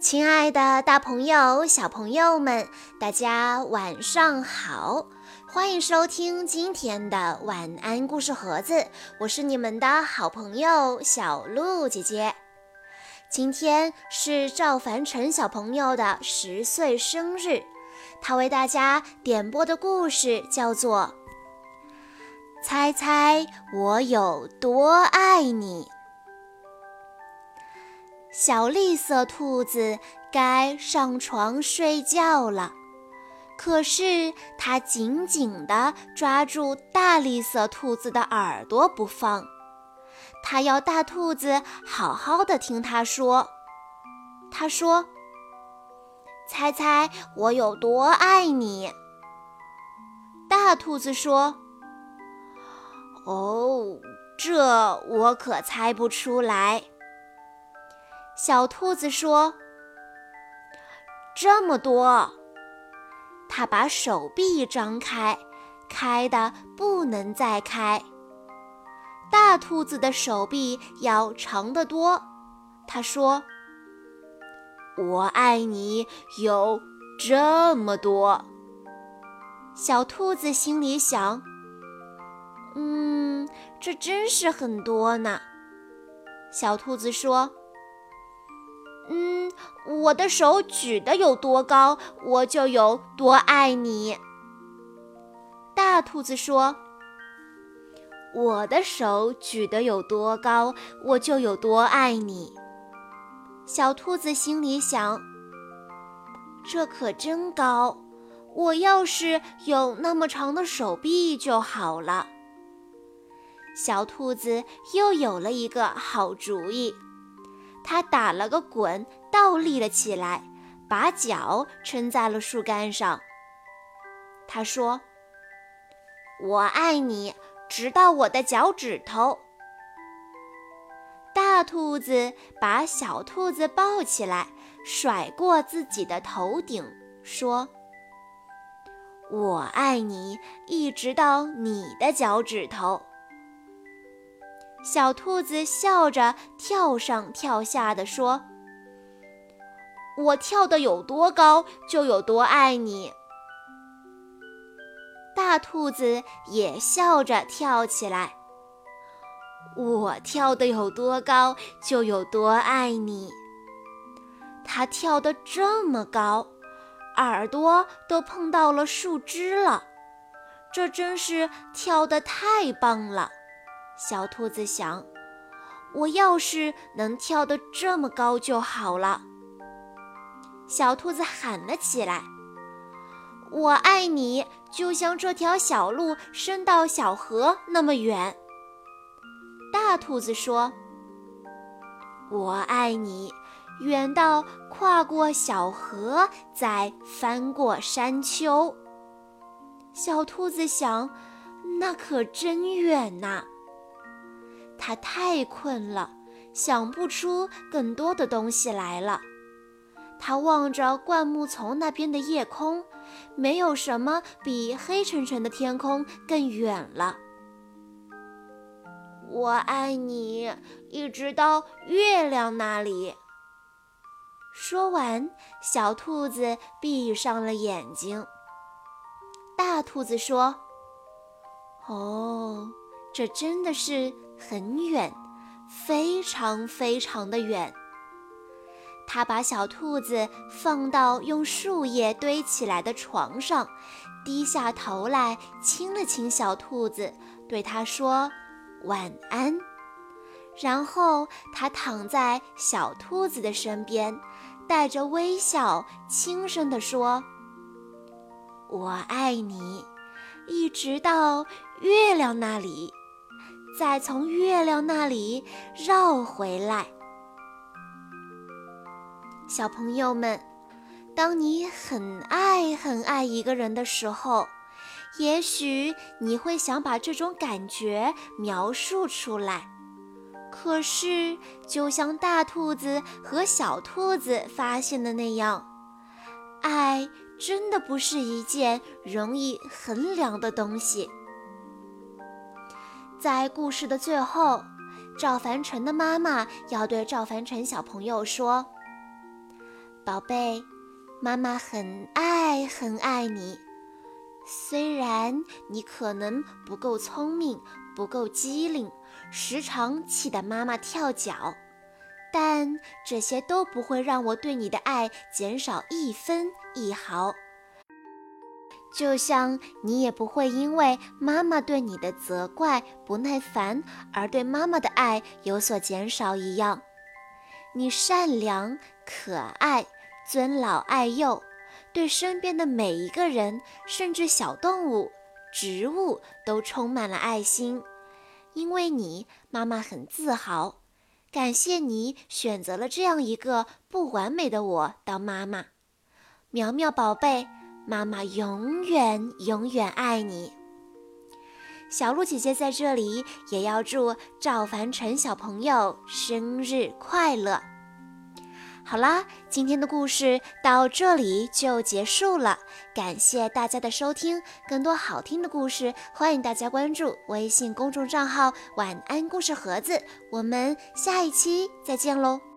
亲爱的，大朋友、小朋友们，大家晚上好！欢迎收听今天的晚安故事盒子，我是你们的好朋友小鹿姐姐。今天是赵凡成小朋友的十岁生日，他为大家点播的故事叫做《猜猜我有多爱你》。小绿色兔子该上床睡觉了，可是它紧紧地抓住大绿色兔子的耳朵不放。它要大兔子好好的听它说。它说：“猜猜我有多爱你？”大兔子说：“哦，这我可猜不出来。”小兔子说：“这么多。”它把手臂张开，开的不能再开。大兔子的手臂要长得多。它说：“我爱你有这么多。”小兔子心里想：“嗯，这真是很多呢。”小兔子说。嗯，我的手举得有多高，我就有多爱你。大兔子说：“我的手举得有多高，我就有多爱你。”小兔子心里想：“这可真高，我要是有那么长的手臂就好了。”小兔子又有了一个好主意。他打了个滚，倒立了起来，把脚撑在了树干上。他说：“我爱你，直到我的脚趾头。”大兔子把小兔子抱起来，甩过自己的头顶，说：“我爱你，一直到你的脚趾头。”小兔子笑着跳上跳下的说：“我跳得有多高，就有多爱你。”大兔子也笑着跳起来：“我跳得有多高，就有多爱你。”它跳得这么高，耳朵都碰到了树枝了，这真是跳得太棒了。小兔子想：“我要是能跳得这么高就好了。”小兔子喊了起来：“我爱你，就像这条小路伸到小河那么远。”大兔子说：“我爱你，远到跨过小河，再翻过山丘。”小兔子想：“那可真远呐！”它太困了，想不出更多的东西来了。它望着灌木丛那边的夜空，没有什么比黑沉沉的天空更远了。我爱你，一直到月亮那里。说完，小兔子闭上了眼睛。大兔子说：“哦，这真的是……”很远，非常非常的远。他把小兔子放到用树叶堆起来的床上，低下头来亲了亲小兔子，对它说：“晚安。”然后他躺在小兔子的身边，带着微笑，轻声地说：“我爱你，一直到月亮那里。”再从月亮那里绕回来。小朋友们，当你很爱很爱一个人的时候，也许你会想把这种感觉描述出来。可是，就像大兔子和小兔子发现的那样，爱真的不是一件容易衡量的东西。在故事的最后，赵凡尘的妈妈要对赵凡尘小朋友说：“宝贝，妈妈很爱很爱你。虽然你可能不够聪明，不够机灵，时常气得妈妈跳脚，但这些都不会让我对你的爱减少一分一毫。就像你也不会因为妈妈对你的责怪、不耐烦而对妈妈的爱有所减少一样。你善良、可爱、尊老爱幼，对身边的每一个人，甚至小动物、植物都充满了爱心。因为你，妈妈很自豪，感谢你选择了这样一个不完美的我当妈妈，苗苗宝贝。妈妈永远永远爱你，小鹿姐姐在这里也要祝赵凡成小朋友生日快乐。好啦，今天的故事到这里就结束了，感谢大家的收听。更多好听的故事，欢迎大家关注微信公众账号“晚安故事盒子”。我们下一期再见喽！